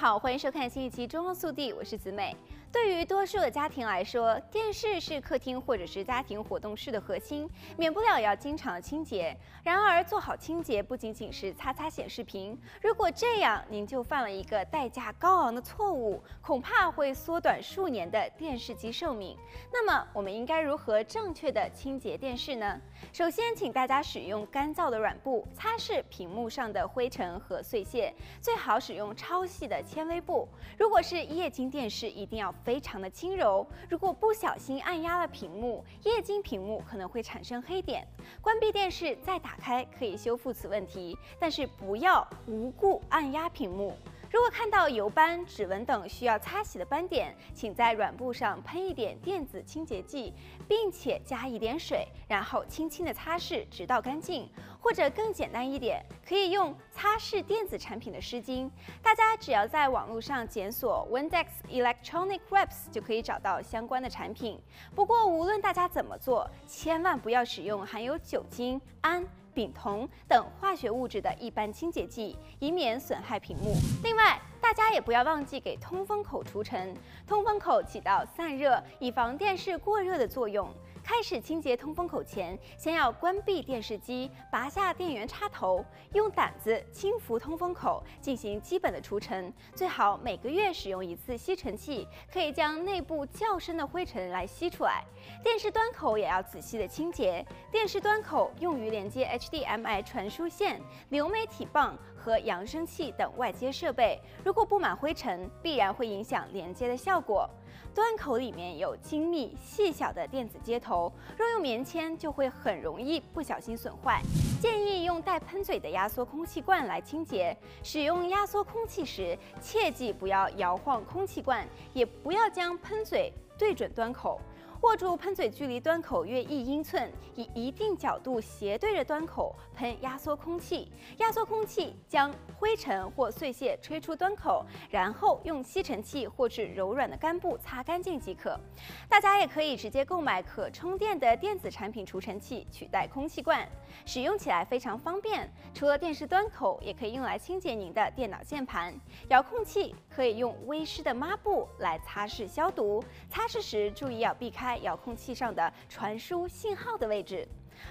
好，欢迎收看新一期《中澳速递》，我是子美。对于多数的家庭来说，电视是客厅或者是家庭活动室的核心，免不了要经常清洁。然而，做好清洁不仅仅是擦擦显示屏，如果这样您就犯了一个代价高昂的错误，恐怕会缩短数年的电视机寿命。那么，我们应该如何正确的清洁电视呢？首先，请大家使用干燥的软布擦拭屏幕上的灰尘和碎屑，最好使用超细的纤维布。如果是液晶电视，一定要非常的轻柔，如果不小心按压了屏幕，液晶屏幕可能会产生黑点。关闭电视再打开可以修复此问题，但是不要无故按压屏幕。如果看到油斑、指纹等需要擦洗的斑点，请在软布上喷一点电子清洁剂，并且加一点水，然后轻轻的擦拭，直到干净。或者更简单一点，可以用擦拭电子产品的湿巾。大家只要在网络上检索 Windex Electronic Wipes 就可以找到相关的产品。不过，无论大家怎么做，千万不要使用含有酒精、氨。丙酮等化学物质的一般清洁剂，以免损害屏幕。另外，大家也不要忘记给通风口除尘，通风口起到散热、以防电视过热的作用。开始清洁通风口前，先要关闭电视机，拔下电源插头，用掸子轻拂通风口，进行基本的除尘。最好每个月使用一次吸尘器，可以将内部较深的灰尘来吸出来。电视端口也要仔细的清洁，电视端口用于连接 HDMI 传输线、流媒体棒和扬声器等外接设备。如果布满灰尘，必然会影响连接的效果。端口里面有精密细小的电子接头，若用棉签就会很容易不小心损坏。建议用带喷嘴的压缩空气罐来清洁。使用压缩空气时，切记不要摇晃空气罐，也不要将喷嘴对准端口。握住喷嘴距离端口约一英寸，以一定角度斜对着端口喷压缩空气。压缩空气将灰尘或碎屑吹出端口，然后用吸尘器或是柔软的干布擦干净即可。大家也可以直接购买可充电的电子产品除尘器取代空气罐，使用起来非常方便。除了电视端口，也可以用来清洁您的电脑键盘。遥控器可以用微湿的抹布来擦拭消毒。擦拭时注意要避开。遥控器上的传输信号的位置。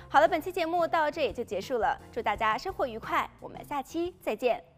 好了，本期节目到这里就结束了，祝大家生活愉快，我们下期再见。